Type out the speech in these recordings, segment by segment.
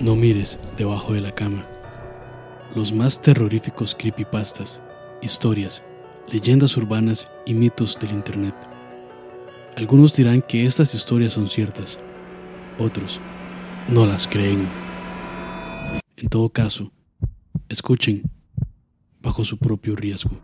No mires debajo de la cama. Los más terroríficos creepypastas, historias, leyendas urbanas y mitos del Internet. Algunos dirán que estas historias son ciertas, otros no las creen. En todo caso, escuchen bajo su propio riesgo.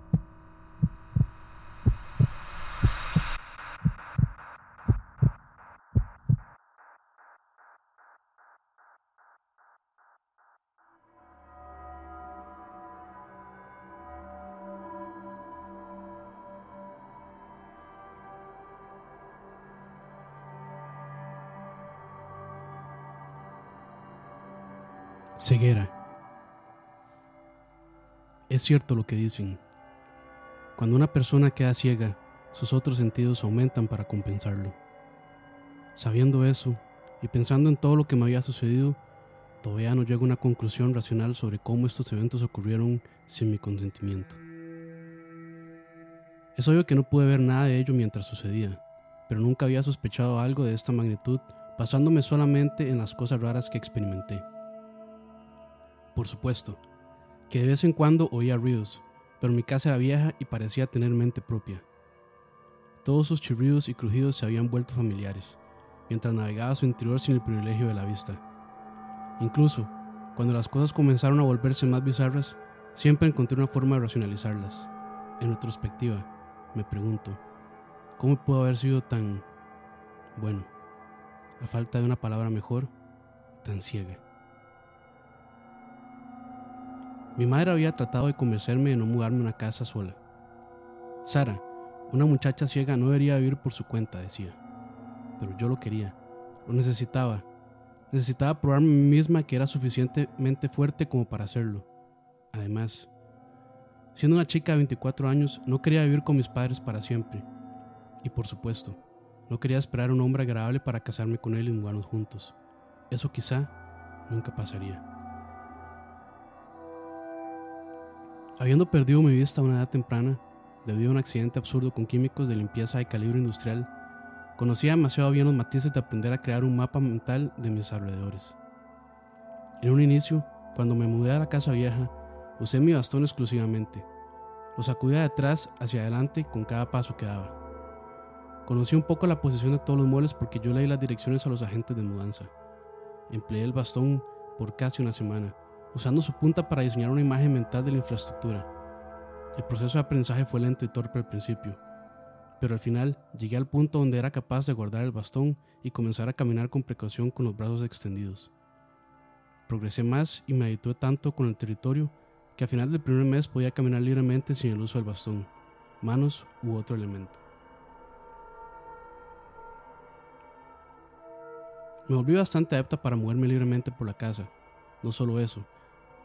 Cierto lo que dicen. Cuando una persona queda ciega, sus otros sentidos aumentan para compensarlo. Sabiendo eso y pensando en todo lo que me había sucedido, todavía no llego a una conclusión racional sobre cómo estos eventos ocurrieron sin mi consentimiento. Es obvio que no pude ver nada de ello mientras sucedía, pero nunca había sospechado algo de esta magnitud basándome solamente en las cosas raras que experimenté. Por supuesto, que de vez en cuando oía ruidos, pero mi casa era vieja y parecía tener mente propia. Todos sus chirridos y crujidos se habían vuelto familiares, mientras navegaba su interior sin el privilegio de la vista. Incluso, cuando las cosas comenzaron a volverse más bizarras, siempre encontré una forma de racionalizarlas. En retrospectiva, me pregunto, ¿cómo pudo haber sido tan, bueno, a falta de una palabra mejor, tan ciega? Mi madre había tratado de convencerme de no mudarme a una casa sola. Sara, una muchacha ciega, no debería vivir por su cuenta, decía. Pero yo lo quería, lo necesitaba. Necesitaba probarme a mí misma que era suficientemente fuerte como para hacerlo. Además, siendo una chica de 24 años, no quería vivir con mis padres para siempre. Y por supuesto, no quería esperar a un hombre agradable para casarme con él y mudarnos juntos. Eso quizá nunca pasaría. Habiendo perdido mi vista a una edad temprana, debido a un accidente absurdo con químicos de limpieza de calibre industrial, conocía demasiado bien los matices de aprender a crear un mapa mental de mis alrededores. En un inicio, cuando me mudé a la casa vieja, usé mi bastón exclusivamente. Lo sacudía de atrás hacia adelante con cada paso que daba. Conocí un poco la posición de todos los muebles porque yo leí las direcciones a los agentes de mudanza. Empleé el bastón por casi una semana usando su punta para diseñar una imagen mental de la infraestructura. El proceso de aprendizaje fue lento y torpe al principio, pero al final llegué al punto donde era capaz de guardar el bastón y comenzar a caminar con precaución con los brazos extendidos. Progresé más y me habitué tanto con el territorio que al final del primer mes podía caminar libremente sin el uso del bastón, manos u otro elemento. Me volví bastante adepta para moverme libremente por la casa. No solo eso,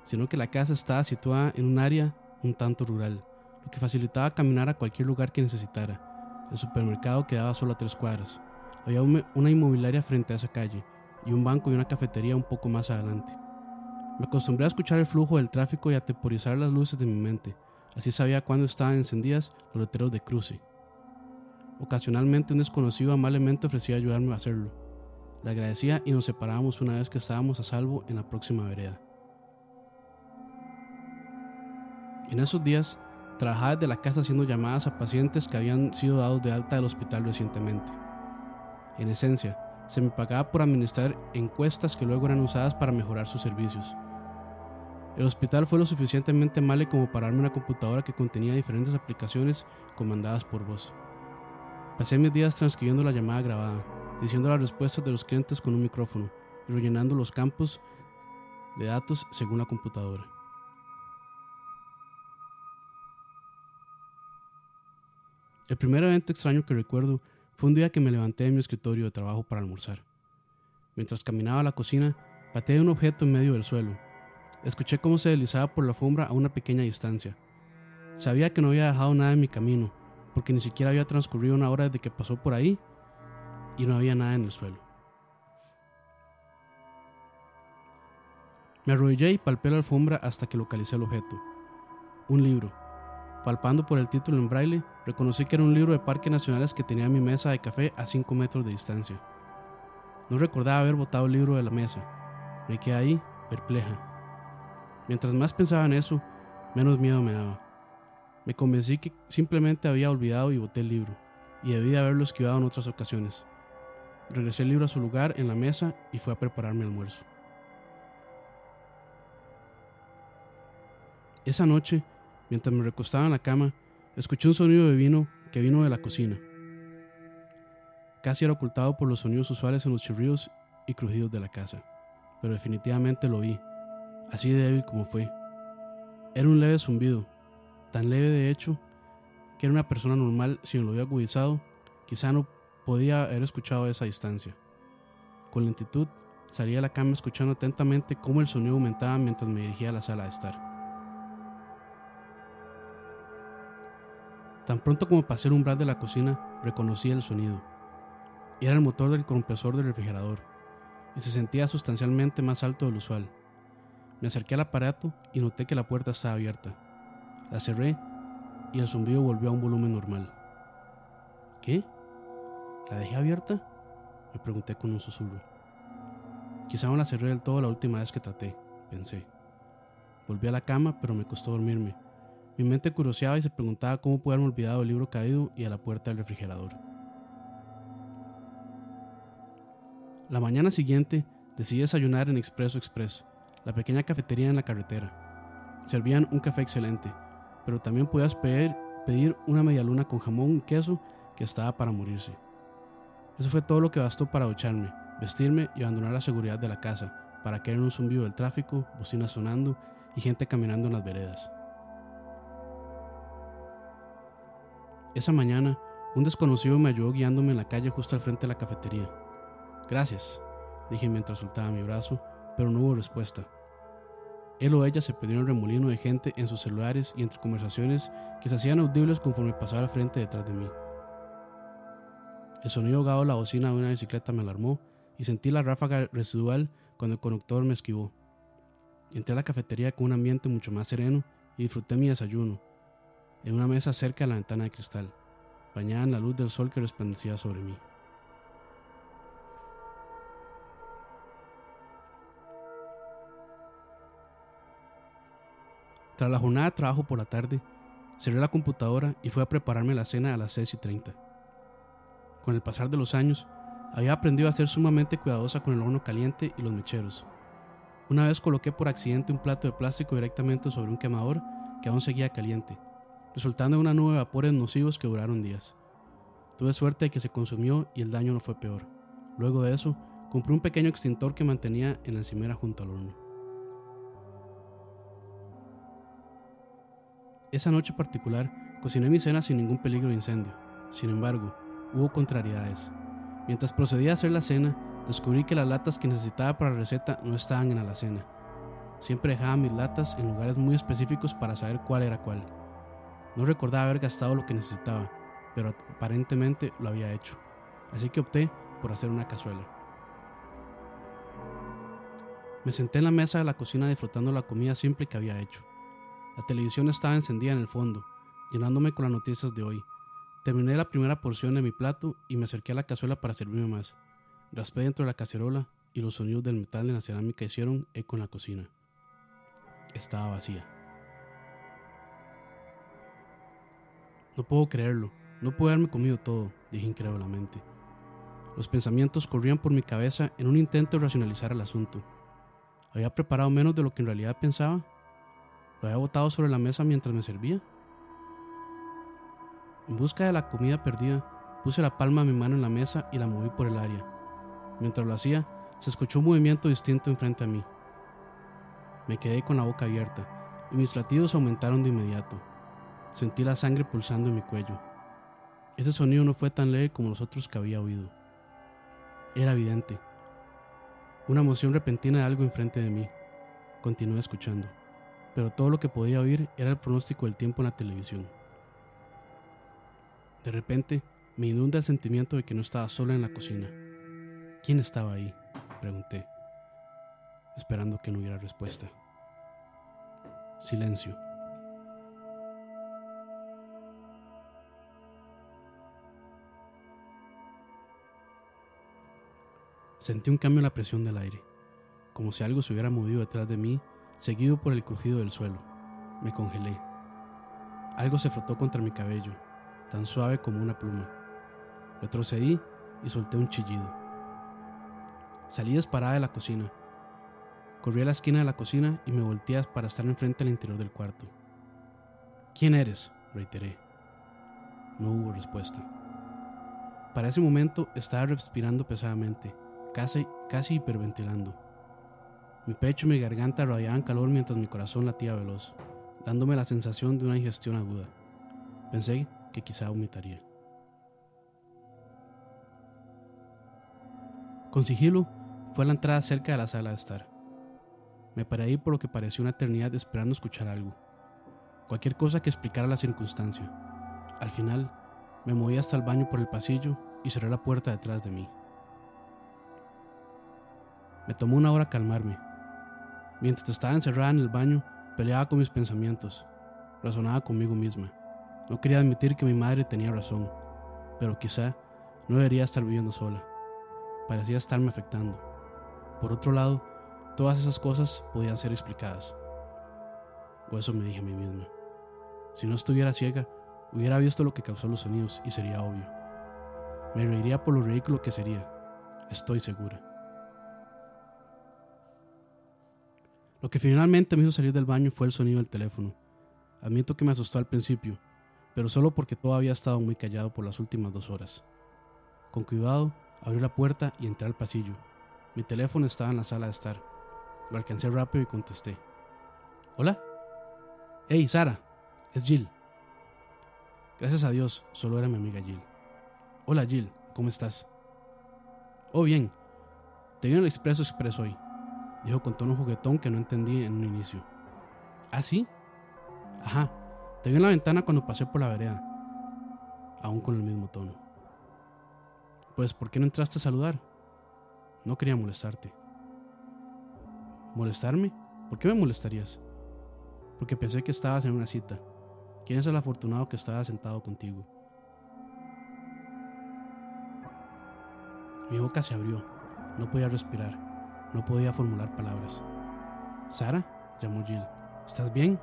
sino que la casa estaba situada en un área un tanto rural, lo que facilitaba caminar a cualquier lugar que necesitara. El supermercado quedaba solo a tres cuadras. Había una inmobiliaria frente a esa calle y un banco y una cafetería un poco más adelante. Me acostumbré a escuchar el flujo del tráfico y a temporizar las luces de mi mente. Así sabía cuándo estaban encendidas los letreros de cruce. Ocasionalmente un desconocido amablemente ofrecía ayudarme a hacerlo. Le agradecía y nos separábamos una vez que estábamos a salvo en la próxima vereda. En esos días, trabajaba desde la casa haciendo llamadas a pacientes que habían sido dados de alta del hospital recientemente. En esencia, se me pagaba por administrar encuestas que luego eran usadas para mejorar sus servicios. El hospital fue lo suficientemente malo como para darme una computadora que contenía diferentes aplicaciones comandadas por voz. Pasé mis días transcribiendo la llamada grabada, diciendo las respuestas de los clientes con un micrófono y rellenando los campos de datos según la computadora. El primer evento extraño que recuerdo fue un día que me levanté de mi escritorio de trabajo para almorzar. Mientras caminaba a la cocina, pateé un objeto en medio del suelo. Escuché cómo se deslizaba por la alfombra a una pequeña distancia. Sabía que no había dejado nada en mi camino, porque ni siquiera había transcurrido una hora desde que pasó por ahí, y no había nada en el suelo. Me arrodillé y palpé la alfombra hasta que localicé el objeto. Un libro. Palpando por el título en braille, reconocí que era un libro de parques nacionales que tenía mi mesa de café a 5 metros de distancia. No recordaba haber botado el libro de la mesa. Me quedé ahí, perpleja. Mientras más pensaba en eso, menos miedo me daba. Me convencí que simplemente había olvidado y boté el libro, y debía haberlo esquivado en otras ocasiones. Regresé el libro a su lugar en la mesa y fui a preparar mi almuerzo. Esa noche, mientras me recostaba en la cama, escuché un sonido de vino que vino de la cocina. Casi era ocultado por los sonidos usuales en los chirridos y crujidos de la casa, pero definitivamente lo vi, así débil como fue. Era un leve zumbido, tan leve de hecho que era una persona normal si no lo hubiera agudizado, quizá no podía haber escuchado a esa distancia. Con lentitud salí de la cama escuchando atentamente cómo el sonido aumentaba mientras me dirigía a la sala de estar. Tan pronto como pasé el umbral de la cocina, reconocí el sonido. Era el motor del compresor del refrigerador, y se sentía sustancialmente más alto del usual. Me acerqué al aparato y noté que la puerta estaba abierta. La cerré y el zumbido volvió a un volumen normal. ¿Qué? ¿La dejé abierta? Me pregunté con un susurro. Quizá no la cerré del todo la última vez que traté, pensé. Volví a la cama, pero me costó dormirme. Mi mente curioseaba y se preguntaba cómo pude haberme olvidado el libro caído y a la puerta del refrigerador. La mañana siguiente decidí desayunar en Expreso Express, la pequeña cafetería en la carretera. Servían un café excelente, pero también podías pedir, pedir una media luna con jamón y queso que estaba para morirse. Eso fue todo lo que bastó para ducharme, vestirme y abandonar la seguridad de la casa, para caer en un zumbido del tráfico, bocinas sonando y gente caminando en las veredas. Esa mañana, un desconocido me ayudó guiándome en la calle justo al frente de la cafetería. Gracias, dije mientras soltaba mi brazo, pero no hubo respuesta. Él o ella se perdió en remolino de gente en sus celulares y entre conversaciones que se hacían audibles conforme pasaba al frente detrás de mí. El sonido ahogado de la bocina de una bicicleta me alarmó y sentí la ráfaga residual cuando el conductor me esquivó. Entré a la cafetería con un ambiente mucho más sereno y disfruté mi desayuno, en una mesa cerca de la ventana de cristal, bañada en la luz del sol que resplandecía sobre mí. Tras la jornada de trabajo por la tarde, cerré la computadora y fui a prepararme la cena a las 6 y 30. Con el pasar de los años, había aprendido a ser sumamente cuidadosa con el horno caliente y los mecheros. Una vez coloqué por accidente un plato de plástico directamente sobre un quemador que aún seguía caliente, resultando en una nube de vapores nocivos que duraron días. Tuve suerte de que se consumió y el daño no fue peor. Luego de eso, compré un pequeño extintor que mantenía en la encimera junto al horno. Esa noche particular cociné mi cena sin ningún peligro de incendio. Sin embargo, hubo contrariedades. Mientras procedía a hacer la cena, descubrí que las latas que necesitaba para la receta no estaban en la alacena. Siempre dejaba mis latas en lugares muy específicos para saber cuál era cuál. No recordaba haber gastado lo que necesitaba, pero aparentemente lo había hecho. Así que opté por hacer una cazuela. Me senté en la mesa de la cocina disfrutando la comida simple que había hecho. La televisión estaba encendida en el fondo, llenándome con las noticias de hoy. Terminé la primera porción de mi plato y me acerqué a la cazuela para servirme más. Raspé dentro de la cacerola y los sonidos del metal en la cerámica hicieron eco en la cocina. Estaba vacía. No puedo creerlo, no puedo haberme comido todo, dije incrédulamente. Los pensamientos corrían por mi cabeza en un intento de racionalizar el asunto. ¿Había preparado menos de lo que en realidad pensaba? Lo había botado sobre la mesa mientras me servía. En busca de la comida perdida, puse la palma de mi mano en la mesa y la moví por el área. Mientras lo hacía, se escuchó un movimiento distinto enfrente a mí. Me quedé con la boca abierta y mis latidos aumentaron de inmediato. Sentí la sangre pulsando en mi cuello. Ese sonido no fue tan leve como los otros que había oído. Era evidente. Una emoción repentina de algo enfrente de mí. Continué escuchando pero todo lo que podía oír era el pronóstico del tiempo en la televisión. De repente, Me inunda el sentimiento de que no estaba sola en la cocina. ¿Quién estaba ahí? Pregunté, esperando que no hubiera respuesta. Silencio. Sentí un cambio en la presión del aire, como si algo se hubiera movido detrás de mí, seguido por el crujido del suelo. Me congelé. Algo se frotó contra mi cabello, tan suave como una pluma. Retrocedí y solté un chillido. Salí disparada de la cocina. Corrí a la esquina de la cocina y me volteé para estar enfrente al interior del cuarto. ¿Quién eres? reiteré. No hubo respuesta. Para ese momento estaba respirando pesadamente casi, casi hiperventilando. Mi pecho y mi garganta radiaban calor mientras mi corazón latía veloz, dándome la sensación de una ingestión aguda. Pensé que quizá vomitaría. Con sigilo, fue a la entrada cerca de la sala de estar. Me paré ahí por lo que pareció una eternidad esperando escuchar algo. Cualquier cosa que explicara la circunstancia. Al final, me moví hasta el baño por el pasillo y cerré la puerta detrás de mí. Me tomó una hora calmarme. Mientras estaba encerrada en el baño, peleaba con mis pensamientos. Razonaba conmigo misma. No quería admitir que mi madre tenía razón, pero quizá no debería estar viviendo sola. Parecía estarme afectando. Por otro lado, todas esas cosas podían ser explicadas. O eso me dije a mí misma. Si no estuviera ciega, hubiera visto lo que causó los sonidos y sería obvio. Me reiría por lo ridículo que sería. Estoy segura. Lo que finalmente me hizo salir del baño fue el sonido del teléfono. Admito que me asustó al principio, pero solo porque todo había estado muy callado por las últimas dos horas. Con cuidado, abrí la puerta y entré al pasillo. Mi teléfono estaba en la sala de estar. Lo alcancé rápido y contesté. ¿Hola? Hey, Sara, es Jill. Gracias a Dios, solo era mi amiga Jill. Hola Jill, ¿cómo estás? Oh, bien. Te vi en el Expreso Express hoy dijo con tono juguetón que no entendí en un inicio. ¿Ah, sí? Ajá, te vi en la ventana cuando pasé por la vereda, aún con el mismo tono. Pues, ¿por qué no entraste a saludar? No quería molestarte. ¿Molestarme? ¿Por qué me molestarías? Porque pensé que estabas en una cita. ¿Quién es el afortunado que estaba sentado contigo? Mi boca se abrió. No podía respirar. No podía formular palabras. Sara, llamó Jill. ¿Estás bien?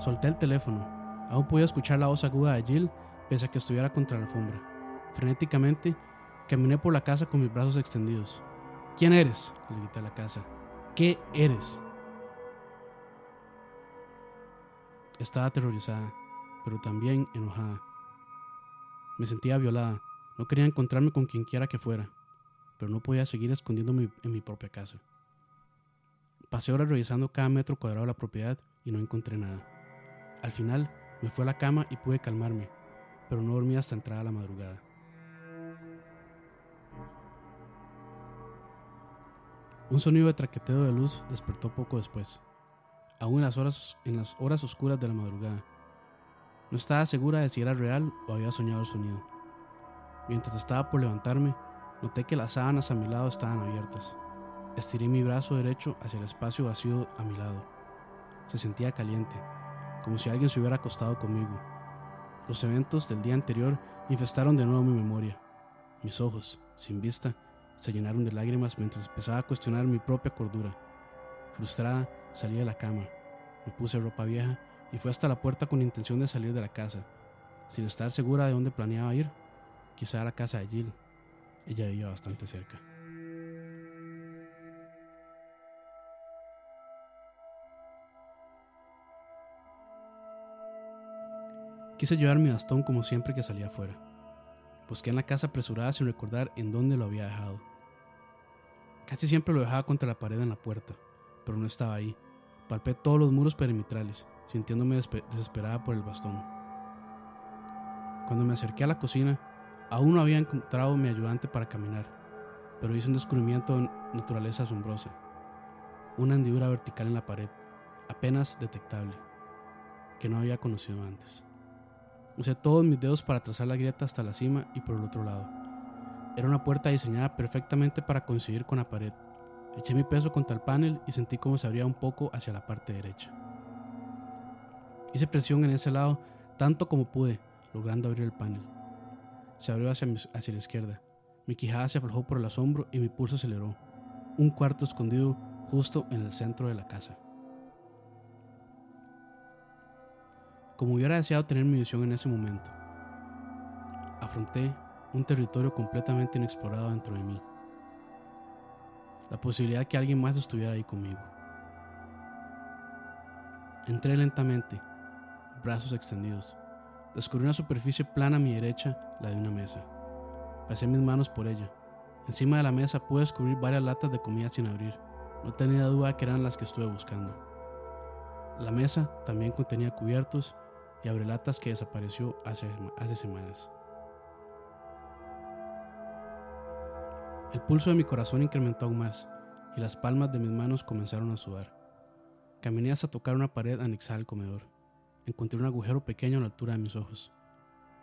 Solté el teléfono. Aún podía escuchar la voz aguda de Jill pese a que estuviera contra la alfombra. Frenéticamente, caminé por la casa con mis brazos extendidos. ¿Quién eres? le grité a la casa. ¿Qué eres? Estaba aterrorizada, pero también enojada. Me sentía violada. No quería encontrarme con quien quiera que fuera pero no podía seguir escondiéndome en mi propia casa. Pasé horas revisando cada metro cuadrado de la propiedad y no encontré nada. Al final me fui a la cama y pude calmarme, pero no dormí hasta entrada la madrugada. Un sonido de traqueteo de luz despertó poco después, aún en las, horas, en las horas oscuras de la madrugada. No estaba segura de si era real o había soñado el sonido. Mientras estaba por levantarme, Noté que las sábanas a mi lado estaban abiertas. Estiré mi brazo derecho hacia el espacio vacío a mi lado. Se sentía caliente, como si alguien se hubiera acostado conmigo. Los eventos del día anterior infestaron de nuevo mi memoria. Mis ojos, sin vista, se llenaron de lágrimas mientras empezaba a cuestionar mi propia cordura. Frustrada, salí de la cama. Me puse ropa vieja y fui hasta la puerta con intención de salir de la casa, sin estar segura de dónde planeaba ir, quizá a la casa de Jill. Ella vivía bastante cerca. Quise llevar mi bastón como siempre que salía afuera. Busqué en la casa apresurada sin recordar en dónde lo había dejado. Casi siempre lo dejaba contra la pared en la puerta, pero no estaba ahí. Palpé todos los muros perimetrales, sintiéndome desesperada por el bastón. Cuando me acerqué a la cocina, Aún no había encontrado mi ayudante para caminar, pero hice un descubrimiento de naturaleza asombrosa. Una hendidura vertical en la pared, apenas detectable, que no había conocido antes. Usé todos mis dedos para trazar la grieta hasta la cima y por el otro lado. Era una puerta diseñada perfectamente para coincidir con la pared. Eché mi peso contra el panel y sentí cómo se abría un poco hacia la parte derecha. Hice presión en ese lado tanto como pude, logrando abrir el panel. Se abrió hacia, la izquierda. Mi quijada se aflojó por el asombro y mi pulso aceleró. Un cuarto escondido justo en el centro de la casa. Como hubiera deseado tener mi visión en ese momento, afronté un territorio completamente inexplorado dentro de mí. La posibilidad de que alguien más estuviera ahí conmigo. Entré lentamente, brazos extendidos. Descubrí una superficie plana a mi derecha, la de una mesa. Pasé mis manos por ella. Encima de la mesa pude descubrir varias latas de comida sin abrir. No tenía duda que eran las que estuve buscando. La mesa también contenía cubiertos y abrelatas que desapareció hace, hace semanas. El pulso de mi corazón incrementó aún más y las palmas de mis manos comenzaron a sudar. Caminé hasta tocar una pared anexada al comedor. Encontré un agujero pequeño a la altura de mis ojos.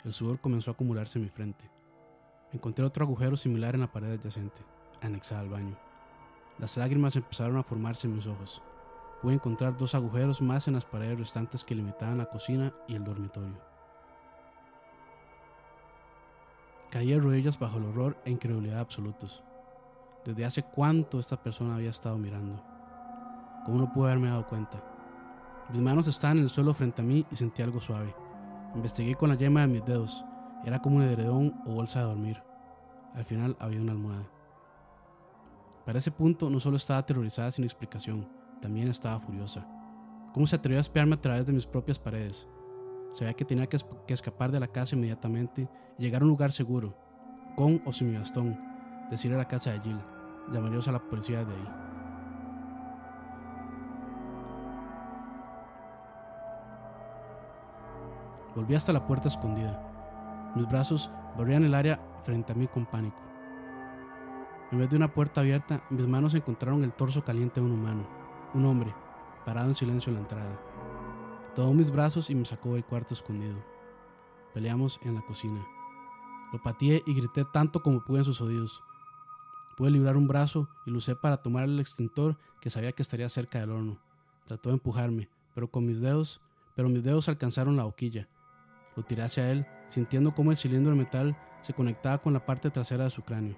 El sudor comenzó a acumularse en mi frente. Encontré otro agujero similar en la pared adyacente, anexada al baño. Las lágrimas empezaron a formarse en mis ojos. Pude encontrar dos agujeros más en las paredes restantes que limitaban la cocina y el dormitorio. Caí de rodillas bajo el horror e incredulidad absolutos. Desde hace cuánto esta persona había estado mirando. ¿Cómo no pude haberme dado cuenta? Mis manos estaban en el suelo frente a mí y sentí algo suave. Investigué con la yema de mis dedos. Era como un edredón o bolsa de dormir. Al final había una almohada. Para ese punto no solo estaba aterrorizada sin explicación, también estaba furiosa. ¿Cómo se atrevió a espiarme a través de mis propias paredes? Sabía que tenía que, escapar de la casa inmediatamente y llegar a un lugar seguro, con o sin mi bastón, decir a la casa de Jill. Llamaríamos a la policía de ahí. Volví hasta la puerta escondida. Mis brazos barrían el área frente a mí con pánico. En vez de una puerta abierta, mis manos encontraron el torso caliente de un humano, un hombre, parado en silencio en la entrada. Tomó mis brazos y me sacó del cuarto escondido. Peleamos en la cocina. Lo pateé y grité tanto como pude en sus oídos. Pude librar un brazo y lo usé para tomar el extintor que sabía que estaría cerca del horno. Trató de empujarme, pero con mis dedos, pero mis dedos alcanzaron la boquilla. Lo tiré hacia él, sintiendo cómo el cilindro de metal se conectaba con la parte trasera de su cráneo.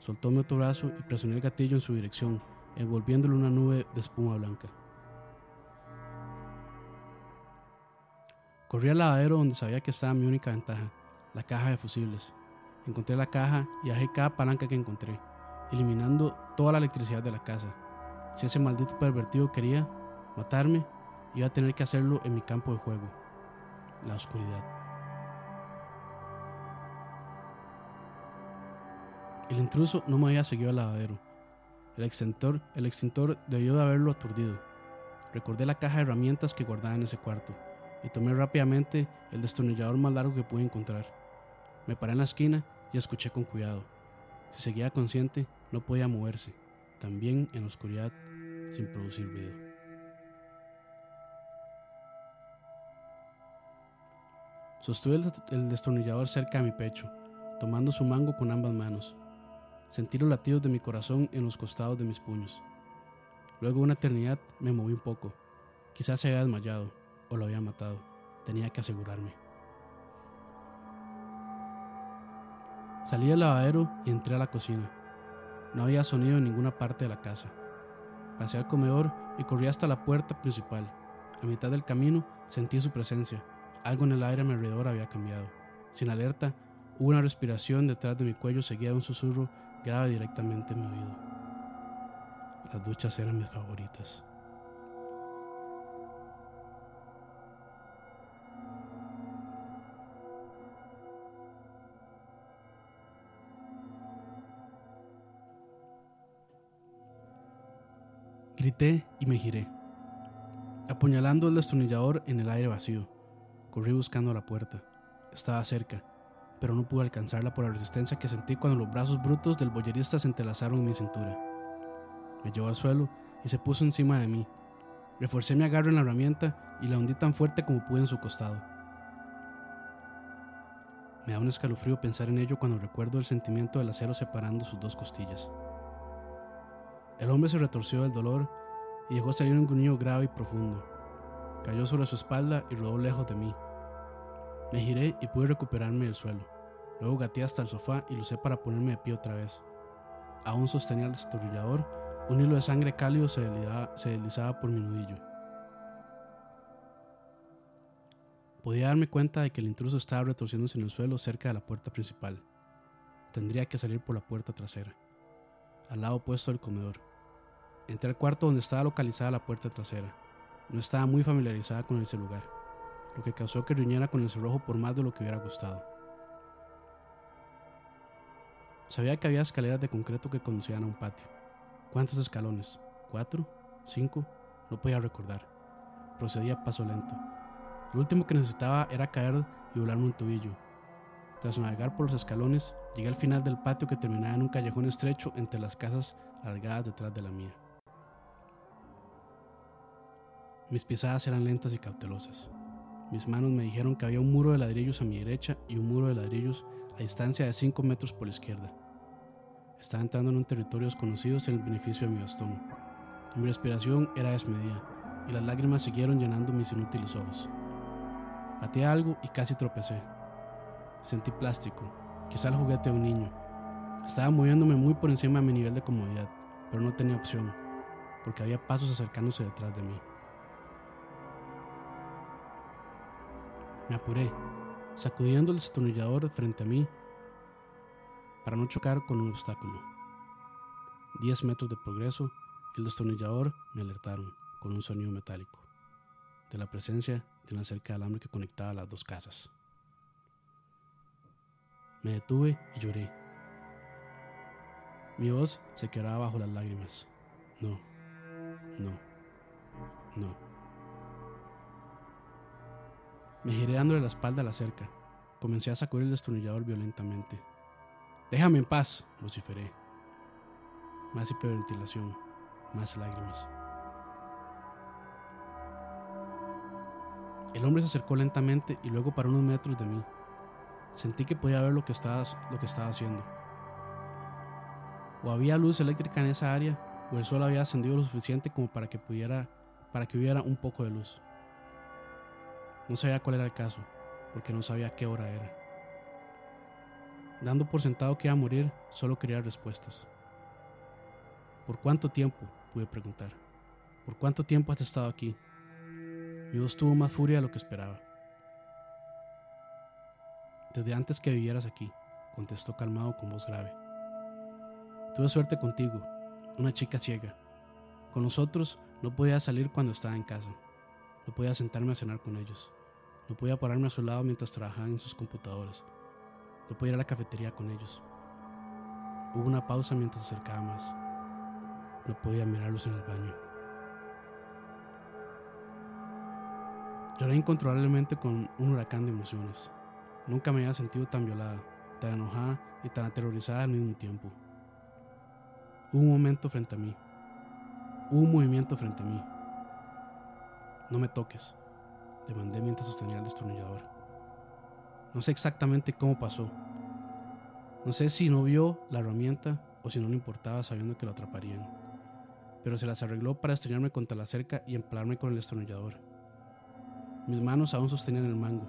Soltó mi otro brazo y presioné el gatillo en su dirección, envolviéndolo en una nube de espuma blanca. Corrí al lavadero donde sabía que estaba mi única ventaja, la caja de fusibles. Encontré la caja y bajé cada palanca que encontré, eliminando toda la electricidad de la casa. Si ese maldito pervertido quería matarme, iba a tener que hacerlo en mi campo de juego, la oscuridad. El intruso no me había seguido al lavadero. El extintor, el extintor debió de haberlo aturdido. Recordé la caja de herramientas que guardaba en ese cuarto y tomé rápidamente el destornillador más largo que pude encontrar. Me paré en la esquina y escuché con cuidado. Si seguía consciente, no podía moverse, también en la oscuridad, sin producir ruido. Sostuve el destornillador cerca de mi pecho, tomando su mango con ambas manos. Sentí los latidos de mi corazón en los costados de mis puños. Luego una eternidad me moví un poco. Quizás se había desmayado o lo había matado. Tenía que asegurarme. Salí del lavadero y entré a la cocina. No había sonido en ninguna parte de la casa. Pasé al comedor y corrí hasta la puerta principal. A mitad del camino sentí su presencia. Algo en el aire a mi alrededor había cambiado. Sin alerta, hubo una respiración detrás de mi cuello seguida de un susurro grave directamente en mi oído. Las duchas eran mis favoritas. Grité y me giré, apuñalando el destornillador en el aire vacío. Corrí buscando la puerta. Estaba cerca, pero no pude alcanzarla por la resistencia que sentí cuando los brazos brutos del boyerista se entrelazaron en mi cintura. Me llevó al suelo y se puso encima de mí. Reforcé mi agarro en la herramienta y la hundí tan fuerte como pude en su costado. Me da un escalofrío pensar en ello cuando recuerdo el sentimiento del acero separando sus dos costillas. El hombre se retorció del dolor y dejó salir un gruñido grave y profundo. Cayó sobre su espalda y rodó lejos de mí. Me giré y pude recuperarme del suelo. Luego gateé hasta el sofá y lo usé para ponerme de pie otra vez. Aún sostenía el destornillador, un hilo de sangre cálido se deslizaba, se deslizaba por mi nudillo. Podía darme cuenta de que el intruso estaba retorciéndose en el suelo cerca de la puerta principal. Tendría que salir por la puerta trasera, al lado opuesto del comedor. Entré al cuarto donde estaba localizada la puerta trasera. No estaba muy familiarizada con ese lugar, lo que causó que riñera con el cerrojo por más de lo que hubiera gustado. Sabía que había escaleras de concreto que conducían a un patio. ¿Cuántos escalones? ¿Cuatro? ¿Cinco? No podía recordar. Procedía a paso lento. Lo último que necesitaba era caer y volarme un tobillo. Tras navegar por los escalones, llegué al final del patio que terminaba en un callejón estrecho entre las casas alargadas detrás de la mía. Mis pisadas eran lentas y cautelosas. Mis manos me dijeron que había un muro de ladrillos a mi derecha y un muro de ladrillos a distancia de 5 metros por la izquierda. Estaba entrando en un territorio desconocido sin el beneficio de mi bastón. Mi respiración era desmedida y las lágrimas siguieron llenando mis inútiles ojos. Pateé algo y casi tropecé. Sentí plástico, quizá el juguete de un niño. Estaba moviéndome muy por encima de mi nivel de comodidad, pero no tenía opción, porque había pasos acercándose detrás de mí. Me apuré, sacudiendo el destornillador frente a mí para no chocar con un obstáculo. Diez metros de progreso el destornillador me alertaron con un sonido metálico de la presencia de una cerca de alambre que conectaba las dos casas. Me detuve y lloré. Mi voz se quedaba bajo las lágrimas. No, no, no. Me giré dándole la espalda a la cerca. Comencé a sacudir el destornillador violentamente. Déjame en paz, vociferé. Más hiperventilación, más lágrimas. El hombre se acercó lentamente y luego paró unos metros de mí. Sentí que podía ver lo que estaba, lo que estaba haciendo. O había luz eléctrica en esa área, o el sol había ascendido lo suficiente como para que pudiera, para que hubiera un poco de luz. No sabía cuál era el caso, porque no sabía qué hora era. Dando por sentado que iba a morir, solo quería respuestas. ¿Por cuánto tiempo? pude preguntar. ¿Por cuánto tiempo has estado aquí? Mi voz tuvo más furia de lo que esperaba. Desde antes que vivieras aquí, contestó calmado con voz grave. Tuve suerte contigo, una chica ciega. Con nosotros no podía salir cuando estaba en casa. No podía sentarme a cenar con ellos. No podía pararme a su lado mientras trabajaban en sus computadores. No podía ir a la cafetería con ellos. Hubo una pausa mientras se acercaba más. No podía mirarlos en el baño. Lloré incontrolablemente con un huracán de emociones. Nunca me había sentido tan violada, tan enojada y tan aterrorizada al mismo tiempo. Hubo un momento frente a mí. Hubo un movimiento frente a mí. No me toques, demandé mientras sostenía el destornillador. No sé exactamente cómo pasó. No sé si no vio la herramienta o si no le importaba sabiendo que lo atraparían. Pero se las arregló para estrellarme contra la cerca y empalarme con el destornillador. Mis manos aún sostenían el mango,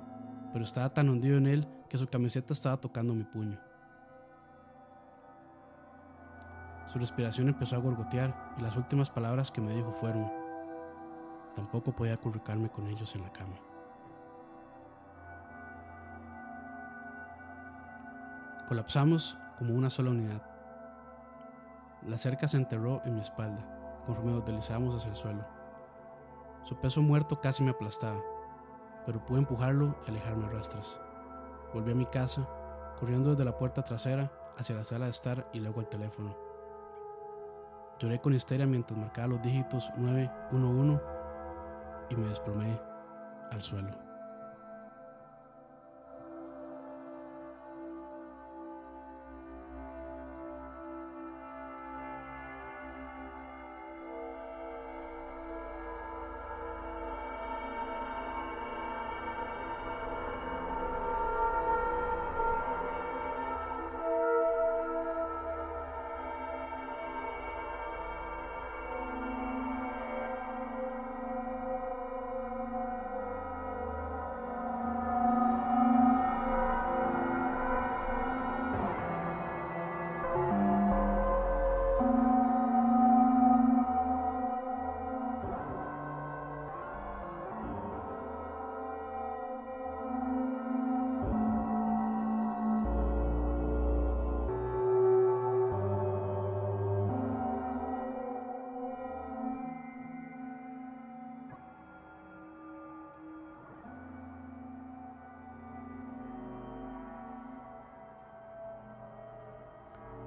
pero estaba tan hundido en él que su camiseta estaba tocando mi puño. Su respiración empezó a gorgotear y las últimas palabras que me dijo fueron, tampoco podía acurrucarme con ellos en la cama. Colapsamos como una sola unidad. La cerca se enterró en mi espalda conforme nos deslizamos hacia el suelo. Su peso muerto casi me aplastaba pero pude empujarlo y alejarme a rastras. Volví a mi casa, corriendo desde la puerta trasera hacia la sala de estar y luego al teléfono. Lloré con histeria mientras marcaba los dígitos 911 y me desplomé al suelo.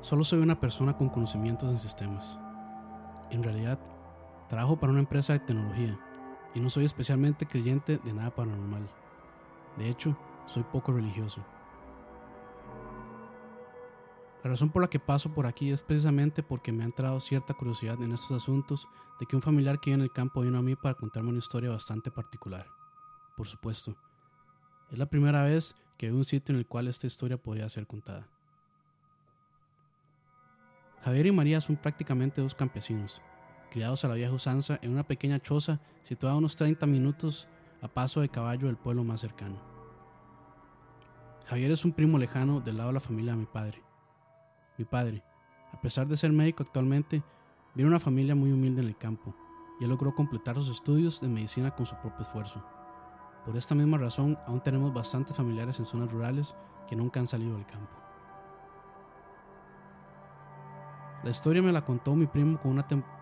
Solo soy una persona con conocimientos en sistemas. En realidad, trabajo para una empresa de tecnología y no soy especialmente creyente de nada paranormal. De hecho, soy poco religioso. La razón por la que paso por aquí es precisamente porque me ha entrado cierta curiosidad en estos asuntos de que un familiar que vive en el campo vino a mí para contarme una historia bastante particular. Por supuesto, es la primera vez que veo un sitio en el cual esta historia podía ser contada. Javier y María son prácticamente dos campesinos, criados a la vieja usanza en una pequeña choza situada a unos 30 minutos a paso de caballo del pueblo más cercano. Javier es un primo lejano del lado de la familia de mi padre. Mi padre, a pesar de ser médico actualmente, viene una familia muy humilde en el campo y él logró completar sus estudios de medicina con su propio esfuerzo. Por esta misma razón, aún tenemos bastantes familiares en zonas rurales que nunca han salido del campo. La historia me la contó mi primo con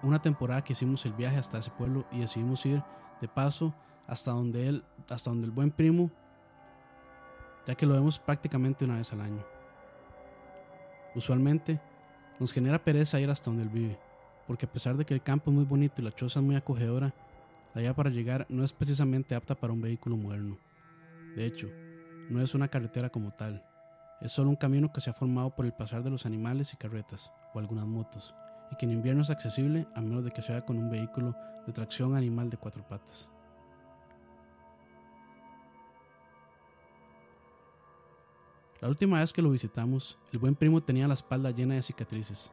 una, temporada que hicimos el viaje hasta ese pueblo y decidimos ir de paso hasta donde él, hasta donde el buen primo, ya que lo vemos prácticamente una vez al año. Usualmente nos genera pereza ir hasta donde él vive, porque a pesar de que el campo es muy bonito y la choza es muy acogedora, la vía para llegar no es precisamente apta para un vehículo moderno. De hecho, no es una carretera como tal, es solo un camino que se ha formado por el pasar de los animales y carretas, o algunas motos, y que en invierno es accesible a menos de que sea con un vehículo de tracción animal de cuatro patas. La última vez que lo visitamos, el buen primo tenía la espalda llena de cicatrices.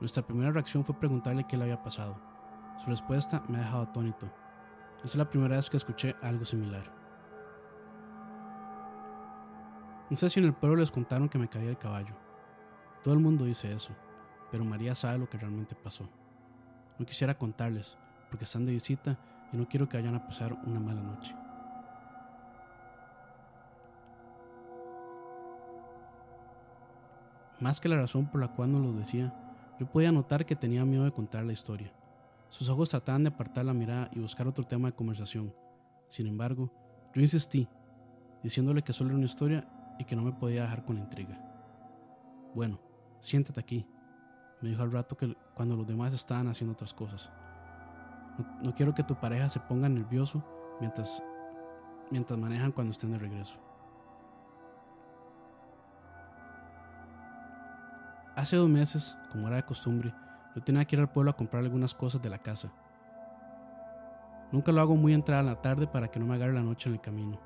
Nuestra primera reacción fue preguntarle qué le había pasado. Su respuesta me ha dejado atónito. Esa es la primera vez que escuché algo similar. No sé si en el pueblo les contaron que me caía el caballo. Todo el mundo dice eso, pero María sabe lo que realmente pasó. No quisiera contarles, porque están de visita y no quiero que vayan a pasar una mala noche. Más que la razón por la cual no lo decía, yo podía notar que tenía miedo de contar la historia. Sus ojos trataban de apartar la mirada y buscar otro tema de conversación. Sin embargo, yo insistí, diciéndole que solo era una historia y que no me podía dejar con la intriga. Bueno, siéntate aquí, me dijo al rato que cuando los demás estaban haciendo otras cosas. No, quiero que tu pareja se ponga nervioso mientras, mientras manejan cuando estén de regreso. Hace dos meses, como era de costumbre, yo tenía que ir al pueblo a comprar algunas cosas de la casa. Nunca lo hago muy entrada en la tarde para que no me agarre la noche en el camino.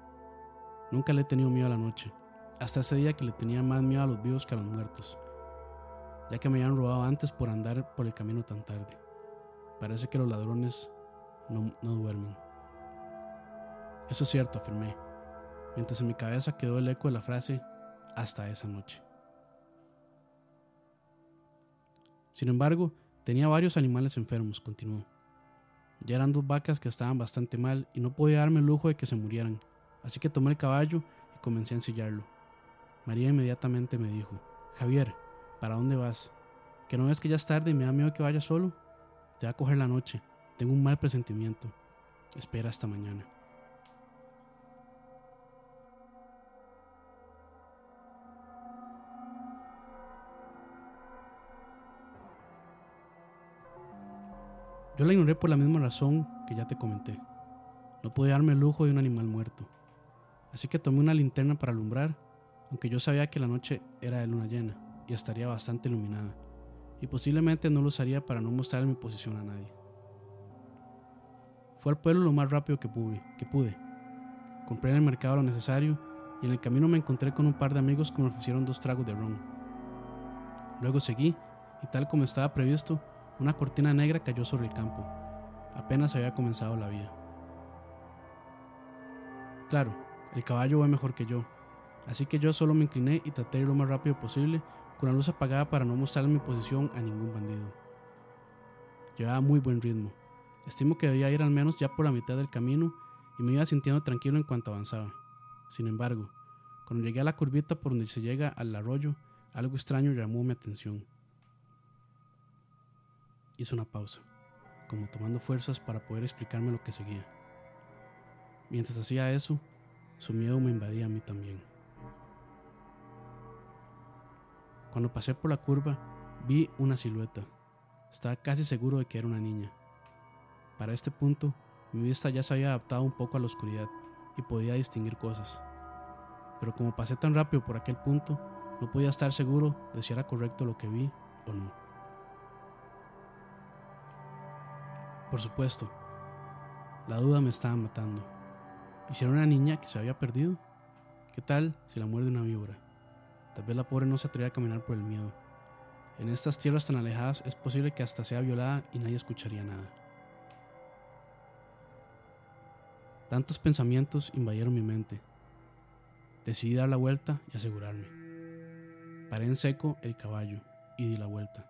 Nunca le he tenido miedo a la noche, hasta ese día que le tenía más miedo a los vivos que a los muertos, ya que me habían robado antes por andar por el camino tan tarde. Parece que los ladrones no, no duermen. Eso es cierto, afirmé, mientras en mi cabeza quedó el eco de la frase hasta esa noche. Sin embargo, tenía varios animales enfermos, continuó. Ya eran dos vacas que estaban bastante mal y no podía darme el lujo de que se murieran, así que tomé el caballo y comencé a ensillarlo. María inmediatamente me dijo, Javier, ¿para dónde vas? ¿Que no ves que ya es tarde y me da miedo que vayas solo? Te va a coger la noche, tengo un mal presentimiento. Espera hasta mañana. Yo la ignoré por la misma razón que ya te comenté. No podía darme el lujo de un animal muerto. Así que tomé una linterna para alumbrar aunque yo sabía que la noche era de luna llena y estaría bastante iluminada, y posiblemente no lo usaría para no mostrar mi posición a nadie. Fue al pueblo lo más rápido que pude, que pude. Compré en el mercado lo necesario y en el camino me encontré con un par de amigos que me ofrecieron dos tragos de ron. Luego seguí y tal como estaba previsto, una cortina negra cayó sobre el campo. Apenas había comenzado la vía. Claro, el caballo va mejor que yo, así que yo solo me incliné y traté de ir lo más rápido posible con la luz apagada para no mostrar mi posición a ningún bandido. Llevaba muy buen ritmo. Estimo que debía ir al menos ya por la mitad del camino y me iba sintiendo tranquilo en cuanto avanzaba. Sin embargo, cuando llegué a la curvita por donde se llega al arroyo, algo extraño llamó mi atención. Hice una pausa, como tomando fuerzas para poder explicarme lo que seguía. Mientras hacía eso, su miedo me invadía a mí también. Cuando pasé por la curva, vi una silueta. Estaba casi seguro de que era una niña. Para este punto, mi vista ya se había adaptado un poco a la oscuridad y podía distinguir cosas. Pero como pasé tan rápido por aquel punto, no podía estar seguro de si era correcto lo que vi o no. Por supuesto, la duda me estaba matando. ¿Y si era una niña que se había perdido? ¿Qué tal si la muerde una víbora? Tal vez la pobre no se atrevía a caminar por el miedo. En estas tierras tan alejadas es posible que hasta sea violada y nadie escucharía nada. Tantos pensamientos invadieron mi mente. Decidí dar la vuelta y asegurarme. Paré en seco el caballo y di la vuelta.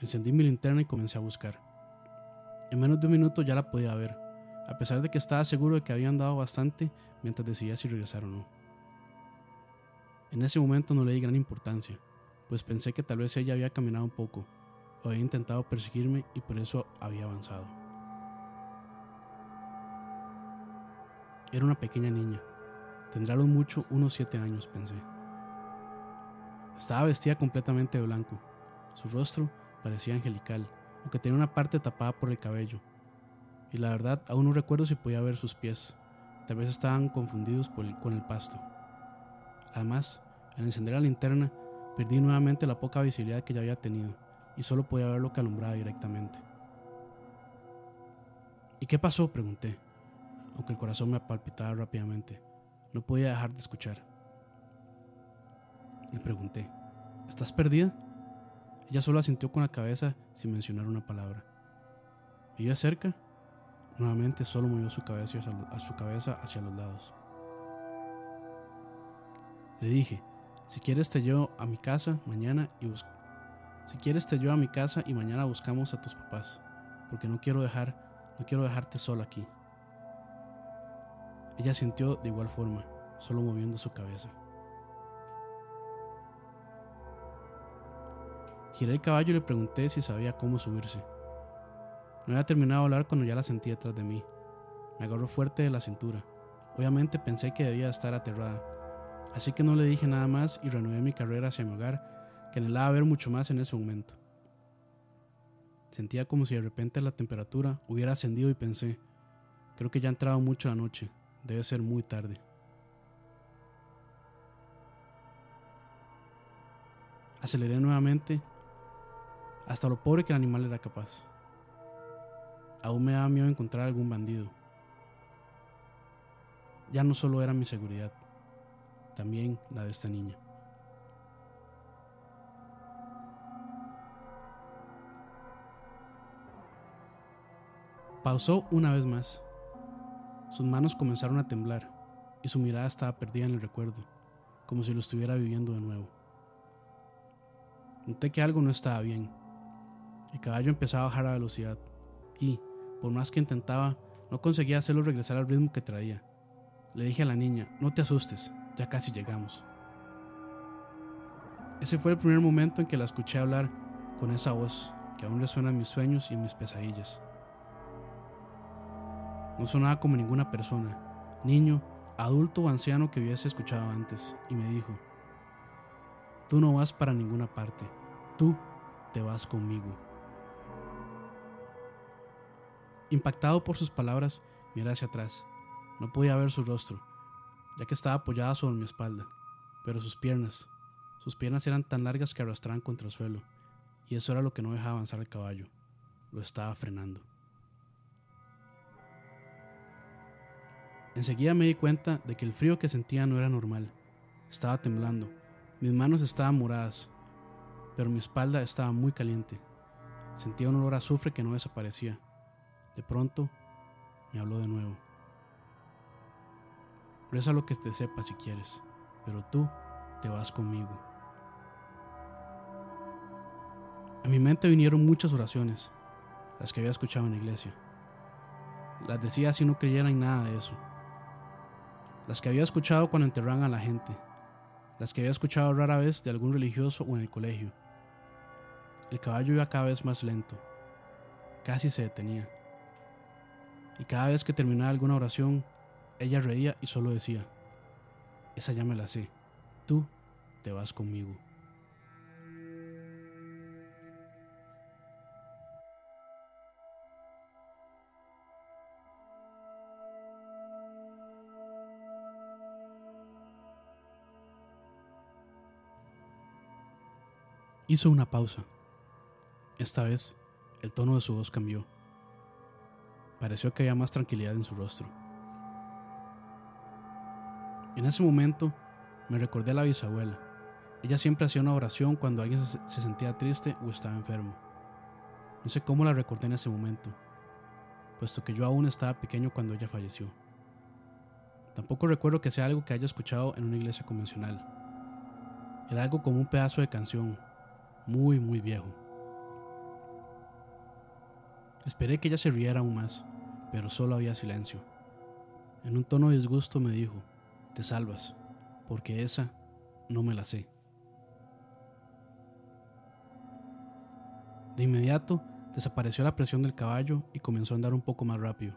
Encendí mi linterna y comencé a buscar. En menos de un minuto ya la podía ver, a pesar de que estaba seguro de que había andado bastante mientras decidía si regresar o no. En ese momento no le di gran importancia, pues pensé que tal vez ella había caminado un poco, o había intentado perseguirme y por eso había avanzado. Era una pequeña niña. Tendrá lo mucho unos siete años, pensé. Estaba vestida completamente de blanco. Su rostro parecía angelical, aunque tenía una parte tapada por el cabello. Y la verdad, aún no recuerdo si podía ver sus pies. Tal vez estaban confundidos con el pasto. Además, al encender la linterna, perdí nuevamente la poca visibilidad que ya había tenido, y solo podía ver lo que alumbraba directamente. ¿Y qué pasó? pregunté aunque el corazón me palpitaba rápidamente. No podía dejar de escuchar. Le pregunté, ¿estás perdida? Ella solo asintió con la cabeza sin mencionar una palabra. ¿Vive cerca? Nuevamente solo movió su cabeza su cabeza hacia los lados. Le dije, si quieres te llevo a mi casa mañana y busco. Si quieres te llevo a mi casa y mañana buscamos a tus papás, porque no quiero dejar, no quiero dejarte sola aquí. Ella sintió de igual forma, solo moviendo su cabeza. Giré el caballo y le pregunté si sabía cómo subirse. No había terminado de hablar cuando ya la sentí detrás de mí. Me agarró fuerte de la cintura. Obviamente pensé que debía estar aterrada, así que no le dije nada más y reanudé mi carrera hacia mi hogar, que anhelaba ver mucho más en ese momento. Sentía como si de repente la temperatura hubiera ascendido y pensé, creo que ya ha entrado mucho la noche, Debe ser muy tarde. Aceleré nuevamente hasta lo pobre que el animal era capaz. Aún me daba miedo encontrar algún bandido. Ya no solo era mi seguridad, también la de esta niña. Pausó una vez más sus manos comenzaron a temblar y su mirada estaba perdida en el recuerdo, como si lo estuviera viviendo de nuevo. Noté que algo no estaba bien. El caballo empezaba a bajar a velocidad y, por más que intentaba, no conseguía hacerlo regresar al ritmo que traía. Le dije a la niña, no te asustes, ya casi llegamos. Ese fue el primer momento en que la escuché hablar con esa voz que aún resuena en mis sueños y en mis pesadillas. No sonaba como ninguna persona, niño, adulto o anciano que hubiese escuchado antes, y me dijo, Tú no vas para ninguna parte, tú te vas conmigo. Impactado por sus palabras, miré hacia atrás. No podía ver su rostro, ya que estaba apoyada sobre mi espalda, pero sus piernas, sus piernas eran tan largas que arrastraban contra el suelo, y eso era lo que no dejaba avanzar el caballo. Lo estaba frenando. Enseguida me di cuenta de que el frío que sentía no era normal. Estaba temblando, mis manos estaban moradas, pero mi espalda estaba muy caliente. Sentía un olor a azufre que no desaparecía. De pronto, me habló de nuevo. Reza lo que te sepa si quieres, pero tú te vas conmigo. A mi mente vinieron muchas oraciones, las que había escuchado en la iglesia. Las decía si no creyera en nada de eso las que había escuchado cuando enterraban a la gente, las que había escuchado rara vez de algún religioso o en el colegio. El caballo iba cada vez más lento, casi se detenía. Y cada vez que terminaba alguna oración, ella reía y solo decía, esa ya me la sé, tú te vas conmigo. Hizo una pausa. Esta vez, el tono de su voz cambió. Pareció que había más tranquilidad en su rostro. En ese momento, me recordé a la bisabuela. Ella siempre hacía una oración cuando alguien se sentía triste o estaba enfermo. No sé cómo la recordé en ese momento, puesto que yo aún estaba pequeño cuando ella falleció. Tampoco recuerdo que sea algo que haya escuchado en una iglesia convencional. Era algo como un pedazo de canción, muy, muy viejo. Esperé que ella se riera aún más, pero solo había silencio. En un tono de disgusto me dijo, te salvas, porque esa no me la sé. De inmediato desapareció la presión del caballo y comenzó a andar un poco más rápido,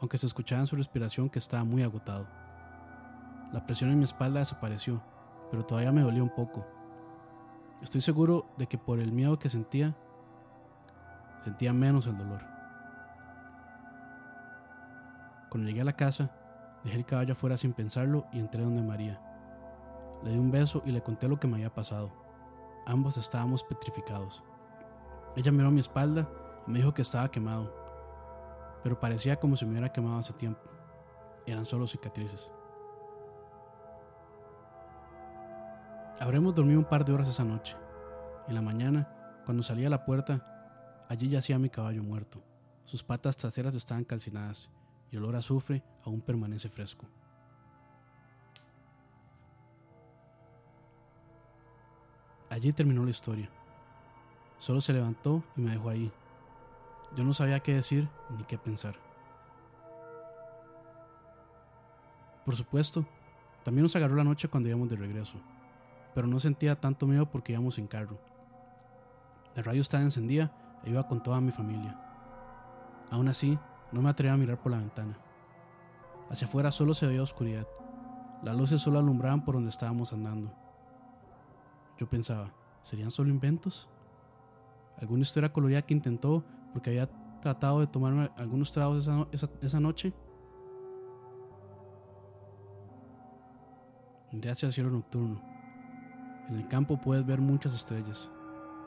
aunque se escuchaba en su respiración que estaba muy agotado. La presión en mi espalda desapareció, pero todavía me dolía un poco. Estoy seguro de que por el miedo que sentía, sentía menos el dolor. Cuando llegué a la casa, dejé el caballo afuera sin pensarlo y entré donde María. Le di un beso y le conté lo que me había pasado. Ambos estábamos petrificados. Ella miró mi espalda y me dijo que estaba quemado, pero parecía como si me hubiera quemado hace tiempo. Eran solo cicatrices. Habremos dormido un par de horas esa noche. En la mañana, cuando salí a la puerta, allí yacía mi caballo muerto. Sus patas traseras estaban calcinadas y olor a azufre aún permanece fresco. Allí terminó la historia. Solo se levantó y me dejó ahí. Yo no sabía qué decir ni qué pensar. Por supuesto, también nos agarró la noche cuando íbamos de regreso, pero no sentía tanto miedo porque íbamos en carro. La radio estaba encendida e iba con toda mi familia. Aún así, no me atreví a mirar por la ventana. Hacia afuera solo se veía oscuridad. Las luces solo alumbraban por donde estábamos andando. Yo pensaba, ¿serían solo inventos? ¿Alguna historia colorida que intentó porque había tratado de tomarme algunos tragos esa, noche? Miré hacia el cielo nocturno. En el campo puedes ver muchas estrellas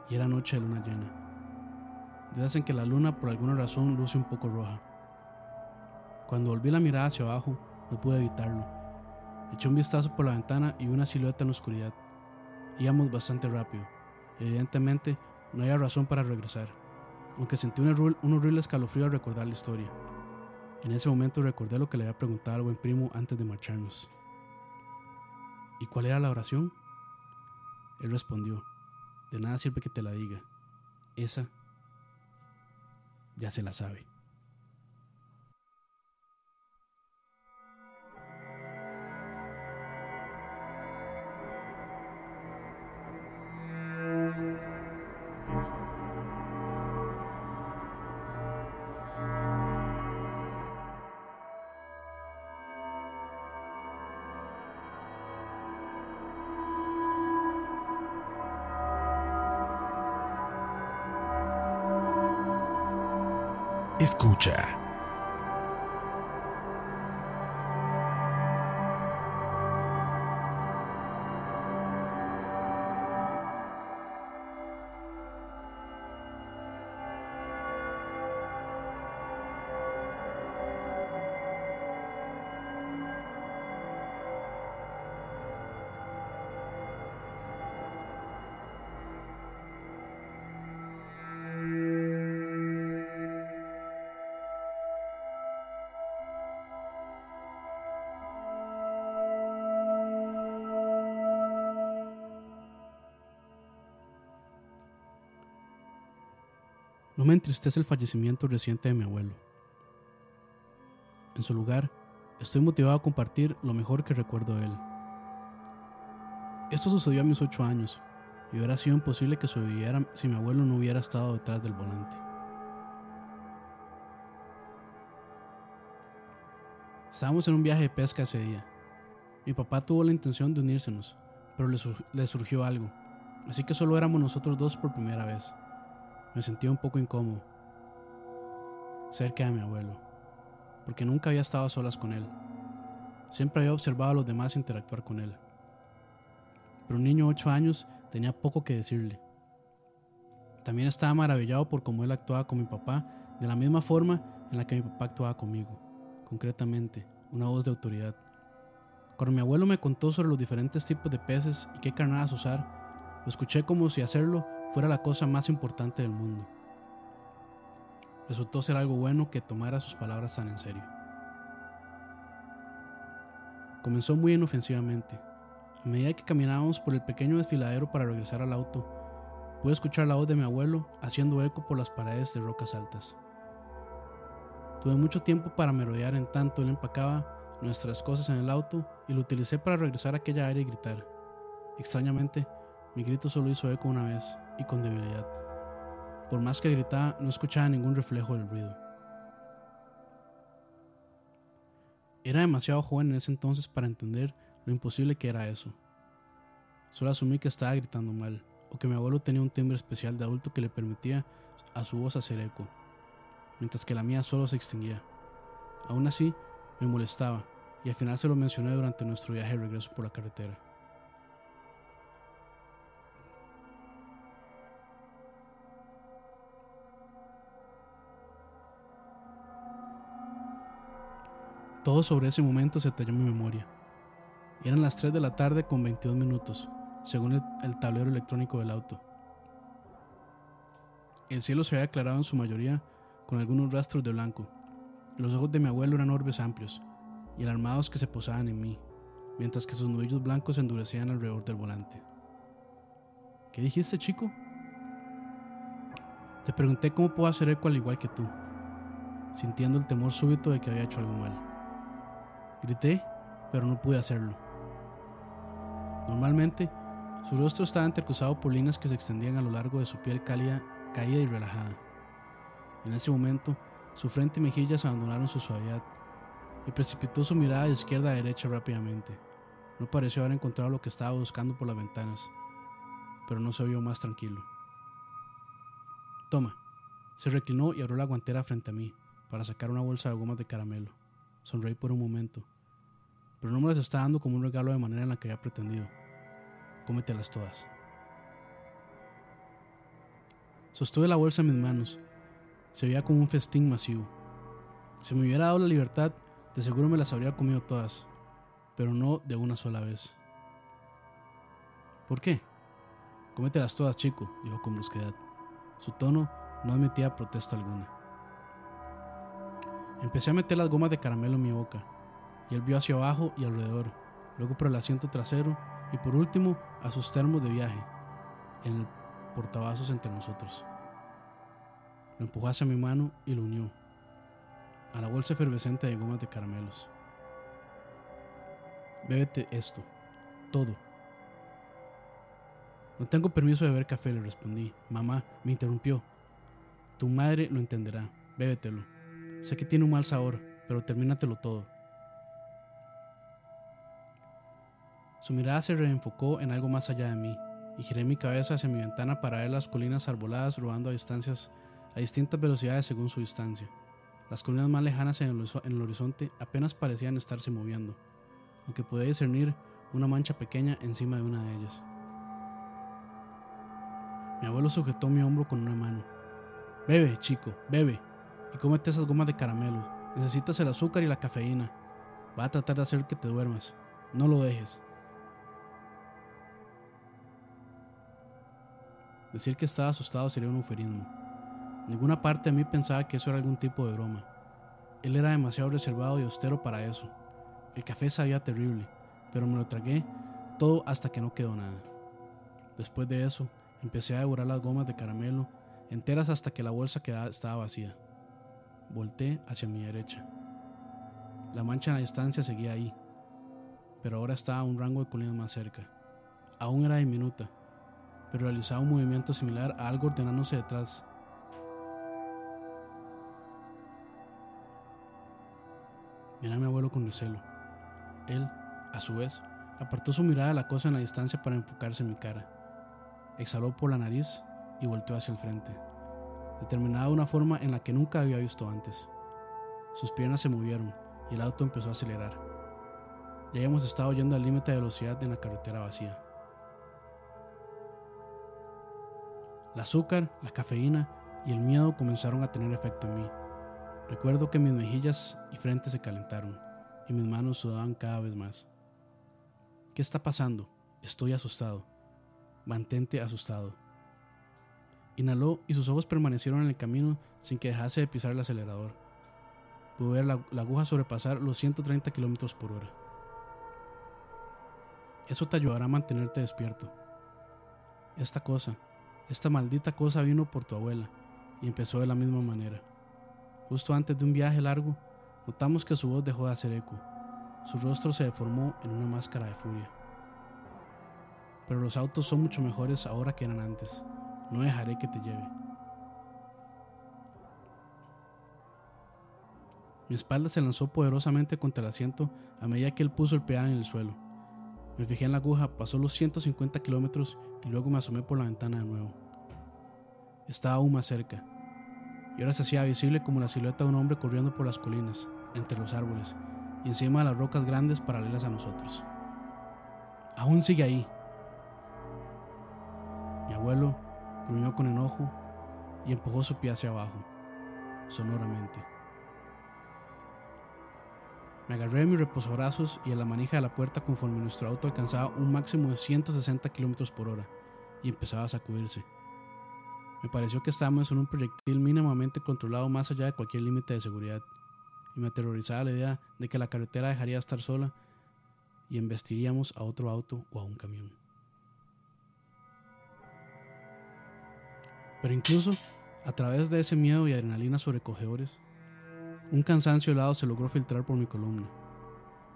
y era noche de luna llena. De en que la luna por alguna razón luce un poco roja. Cuando volví la mirada hacia abajo, no pude evitarlo. Eché un vistazo por la ventana y una silueta en la oscuridad. Íbamos bastante rápido. Evidentemente, no había razón para regresar, aunque sentí un, un horrible escalofrío al recordar la historia. En ese momento recordé lo que le había preguntado al buen primo antes de marcharnos. ¿Y cuál era la oración? Él respondió, de nada sirve que te la diga. Esa ya se la sabe. Escucha. No me entristece el fallecimiento reciente de mi abuelo. En su lugar, estoy motivado a compartir lo mejor que recuerdo de él. Esto sucedió a mis ocho años y hubiera sido imposible que sobreviviera si mi abuelo no hubiera estado detrás del volante. Estábamos en un viaje de pesca ese día. Mi papá tuvo la intención de unírsenos, pero le, le surgió algo, así que solo éramos nosotros dos por primera vez. Me sentía un poco incómodo cerca de mi abuelo, porque nunca había estado a solas con él. Siempre había observado a los demás interactuar con él. Pero un niño de 8 años tenía poco que decirle, También estaba maravillado por cómo él actuaba con mi papá, de la misma forma en la que mi papá actuaba conmigo, concretamente, una voz de autoridad. Cuando mi abuelo me contó sobre los diferentes tipos de peces y qué carnadas usar, lo escuché como si hacerlo fuera la cosa más importante del mundo. Resultó ser algo bueno que tomara sus palabras tan en serio. Comenzó muy inofensivamente. A medida que caminábamos por el pequeño desfiladero para regresar al auto, Pude escuchar la voz de mi abuelo haciendo eco por las paredes de rocas altas. Tuve mucho tiempo para merodear en tanto él empacaba nuestras cosas en el auto y lo utilicé para regresar a aquella área y gritar. Extrañamente, mi grito solo hizo eco una vez y con debilidad. Por más que gritaba, no escuchaba ningún reflejo del ruido. Era demasiado joven en ese entonces para entender lo imposible que era eso. Solo asumí que estaba gritando mal o que mi abuelo tenía un timbre especial de adulto que le permitía a su voz hacer eco, mientras que la mía solo se extinguía. Aún así, me molestaba, y al final se lo mencioné durante nuestro viaje de regreso por la carretera. Todo sobre ese momento se talló en mi memoria. Eran las 3 de la tarde con 22 minutos, según el, tablero electrónico del auto. El cielo se había aclarado en su mayoría con algunos rastros de blanco. Los ojos de mi abuelo eran orbes amplios y alarmados que se posaban en mí, mientras que sus nudillos blancos se endurecían alrededor del volante. ¿Qué dijiste, chico? Te pregunté cómo puedo hacer eco al igual que tú, sintiendo el temor súbito de que había hecho algo mal. Grité, pero no pude hacerlo. Normalmente, su rostro estaba entrecruzado por líneas que se extendían a lo largo de su piel cálida, caída y relajada. En ese momento, su frente y mejillas abandonaron su suavidad y precipitó su mirada de izquierda a derecha rápidamente. No pareció haber encontrado lo que estaba buscando por las ventanas, pero no se vio más tranquilo. Toma. Se reclinó y abrió la guantera frente a mí para sacar una bolsa de gomas de caramelo. Sonreí por un momento, pero no me las está dando como un regalo de manera en la que había pretendido cómetelas todas. Sostuve la bolsa en mis manos. Se veía como un festín masivo. Si me hubiera dado la libertad, de seguro me las habría comido todas, pero no de una sola vez. ¿Por qué? Cómetelas todas, chico, dijo con brusquedad. Su tono no admitía protesta alguna. Empecé a meter las gomas de caramelo en mi boca, y él vio hacia abajo y alrededor, luego por el asiento trasero y por último a sus termos de viaje en el portavasos entre nosotros. Lo empujó hacia mi mano y lo unió a la bolsa efervescente de gomas de caramelos. Bébete esto, todo. No tengo permiso de beber café, le respondí. Mamá me interrumpió. Tu madre lo entenderá. Bébetelo. Sé que tiene un mal sabor, pero termínatelo todo. Su mirada se reenfocó en algo más allá de mí, y giré mi cabeza hacia mi ventana para ver las colinas arboladas robando a distancias a distintas velocidades según su distancia. Las colinas más lejanas en el, horizonte apenas parecían estarse moviendo, aunque podía discernir una mancha pequeña encima de una de ellas. Mi abuelo sujetó mi hombro con una mano. Bebe, chico, bebe, y cómete esas gomas de caramelo. Necesitas el azúcar y la cafeína. Va a tratar de hacer que te duermas. No lo dejes. Decir que estaba asustado sería un eufemismo. Ninguna parte de mí pensaba que eso era algún tipo de broma. Él era demasiado reservado y austero para eso. El café sabía terrible, pero me lo tragué todo hasta que no quedó nada. Después de eso, empecé a devorar las gomas de caramelo enteras hasta que la bolsa estaba vacía. Volté hacia mi derecha. La mancha en la distancia seguía ahí, pero ahora estaba a un rango de colinas más cerca. Aún era diminuta, pero realizaba un movimiento similar a algo ordenándose detrás. Miré a mi abuelo con recelo. Él, a su vez, apartó su mirada de la cosa en la distancia para enfocarse en mi cara. Exhaló por la nariz y volteó hacia el frente, determinada de una forma en la que nunca había visto antes. Sus piernas se movieron y el auto empezó a acelerar. Ya habíamos estado yendo al límite de velocidad en la carretera vacía. El azúcar, la cafeína y el miedo comenzaron a tener efecto en mí. Recuerdo que mis mejillas y frente se calentaron y mis manos sudaban cada vez más. ¿Qué está pasando? Estoy asustado. Mantente asustado. Inhaló y sus ojos permanecieron en el camino sin que dejase de pisar el acelerador. Pude ver la, aguja sobrepasar los 130 kilómetros por hora. Eso te ayudará a mantenerte despierto. Esta cosa, esta maldita cosa vino por tu abuela y empezó de la misma manera. Justo antes de un viaje largo, notamos que su voz dejó de hacer eco. Su rostro se deformó en una máscara de furia. Pero los autos son mucho mejores ahora que eran antes. No dejaré que te lleve. Mi espalda se lanzó poderosamente contra el asiento a medida que él puso el pedal en el suelo. Me fijé en la aguja, pasó los 150 kilómetros y luego me asomé por la ventana de nuevo. Estaba aún más cerca, y ahora se hacía visible como la silueta de un hombre corriendo por las colinas, entre los árboles y encima de las rocas grandes paralelas a nosotros. Aún sigue ahí. Mi abuelo gruñó con enojo y empujó su pie hacia abajo, sonoramente. Me agarré de mis reposabrazos y a la manija de la puerta conforme nuestro auto alcanzaba un máximo de 160 km por hora y empezaba a sacudirse. Me pareció que estábamos en un proyectil mínimamente controlado más allá de cualquier límite de seguridad, y me aterrorizaba la idea de que la carretera dejaría de estar sola y embestiríamos a otro auto o a un camión. Pero incluso a través de ese miedo y adrenalina sobrecogedores, un cansancio helado se logró filtrar por mi columna.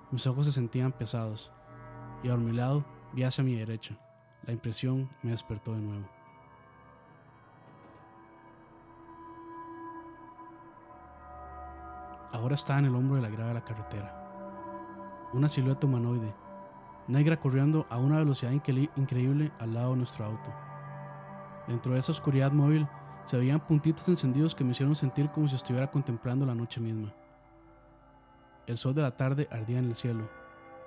Mis ojos se sentían pesados y a mi lado vi hacia mi derecha. La impresión me despertó de nuevo. Ahora estaba en el hombro de la grava de la carretera. Una silueta humanoide, negra corriendo a una velocidad increíble al lado de nuestro auto. Dentro de esa oscuridad móvil se veían puntitos encendidos que me hicieron sentir como si estuviera contemplando la noche misma. El sol de la tarde ardía en el cielo,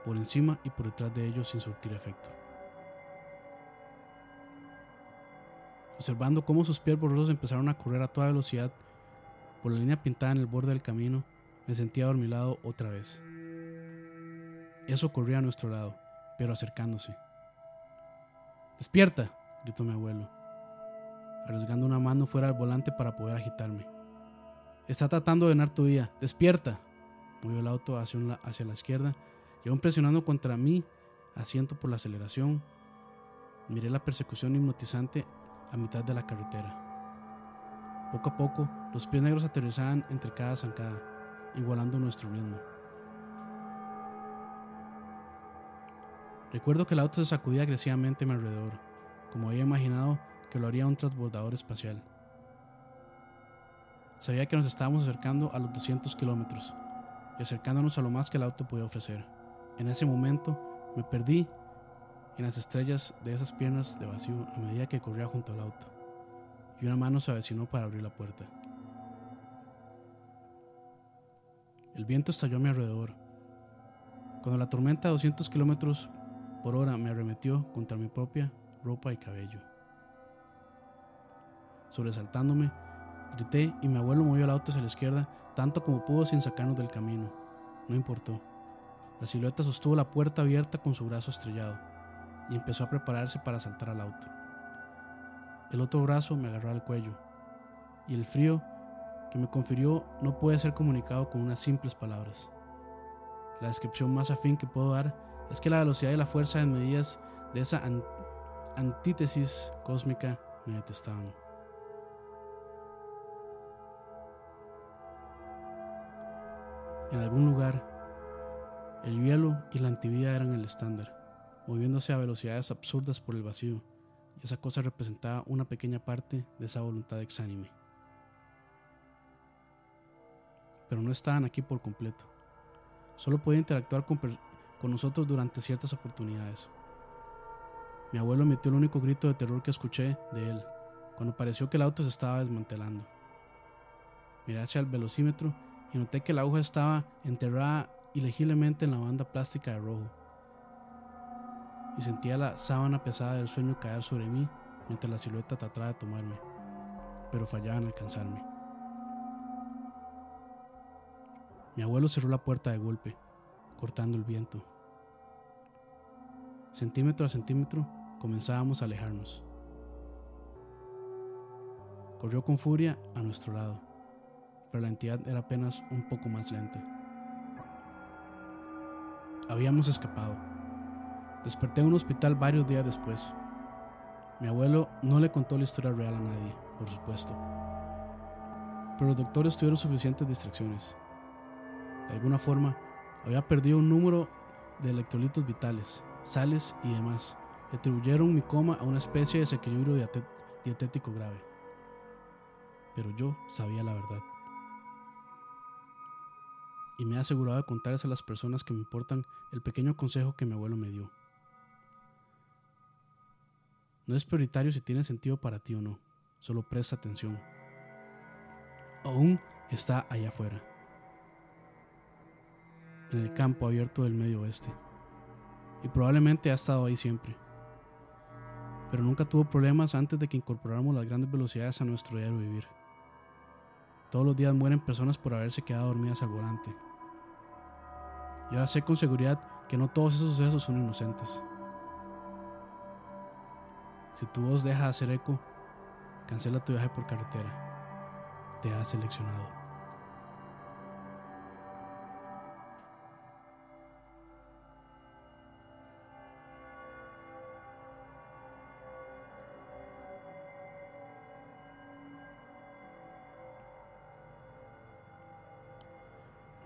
por encima y por detrás de ellos sin surtir efecto. Observando cómo sus pies borrosos empezaron a correr a toda velocidad por la línea pintada en el borde del camino, me sentía adormilado otra vez. Eso corría a nuestro lado, pero acercándose. ¡Despierta! gritó mi abuelo, arriesgando una mano fuera del volante para poder agitarme. Está tratando de ganar tu vida. ¡Despierta! Movió el auto hacia, hacia la izquierda y aún presionando contra mí, asiento por la aceleración. Miré la persecución hipnotizante a mitad de la carretera. Poco a poco, los pies negros aterrizaban entre cada zancada igualando nuestro ritmo. Recuerdo que el auto se sacudía agresivamente a mi alrededor, como había imaginado que lo haría un transbordador espacial. Sabía que nos estábamos acercando a los 200 kilómetros y acercándonos a lo más que el auto podía ofrecer. En ese momento me perdí en las estrellas de esas piernas de vacío a medida que corría junto al auto, y una mano se avecinó para abrir la puerta. El viento estalló a mi alrededor. Cuando la tormenta a 200 kilómetros por hora me arremetió contra mi propia ropa y cabello. Sobresaltándome, grité y mi abuelo movió el auto hacia la izquierda tanto como pudo sin sacarnos del camino. No importó. La silueta sostuvo la puerta abierta con su brazo estrellado y empezó a prepararse para saltar al auto. El otro brazo me agarró al cuello y el frío que me confirió no puede ser comunicado con unas simples palabras. La descripción más afín que puedo dar es que la velocidad y la fuerza en medidas de esa antítesis cósmica me detestaban. En algún lugar, el hielo y la antivida eran el estándar, moviéndose a velocidades absurdas por el vacío, y esa cosa representaba una pequeña parte de esa voluntad exánime pero no estaban aquí por completo. Solo podía interactuar con, nosotros durante ciertas oportunidades. Mi abuelo emitió el único grito de terror que escuché de él, cuando pareció que el auto se estaba desmantelando. Miré hacia el velocímetro y noté que la aguja estaba enterrada ilegiblemente en la banda plástica de rojo. Y sentía la sábana pesada del sueño caer sobre mí mientras la silueta trataba de tomarme, pero fallaba en alcanzarme. Mi abuelo cerró la puerta de golpe, cortando el viento. Centímetro a centímetro comenzábamos a alejarnos. Corrió con furia a nuestro lado, pero la entidad era apenas un poco más lenta. Habíamos escapado. Desperté en un hospital varios días después. Mi abuelo no le contó la historia real a nadie, por supuesto. Pero los doctores tuvieron suficientes distracciones. De alguna forma, había perdido un número de electrolitos vitales, sales y demás, y atribuyeron mi coma a una especie de desequilibrio dietético grave. Pero yo sabía la verdad. Y me he asegurado de contarles a las personas que me importan el pequeño consejo que mi abuelo me dio. No es prioritario si tiene sentido para ti o no, solo presta atención. Aún está allá afuera, en el campo abierto del medio oeste, y probablemente ha estado ahí siempre, pero nunca tuvo problemas antes de que incorporáramos las grandes velocidades a nuestro diario vivir. Todos los días mueren personas por haberse quedado dormidas al volante. Y ahora sé con seguridad que no todos esos sucesos son inocentes. Si tu voz deja de hacer eco, cancela tu viaje por carretera. Te has seleccionado.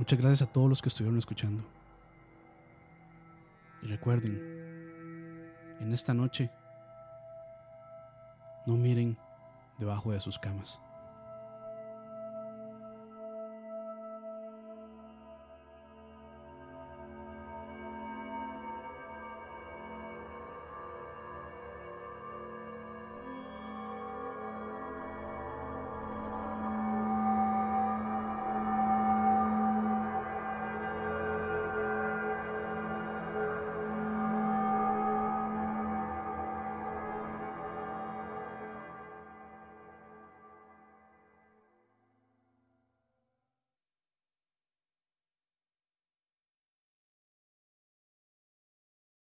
Muchas gracias a todos los que estuvieron escuchando. Y recuerden, en esta noche no miren debajo de sus camas.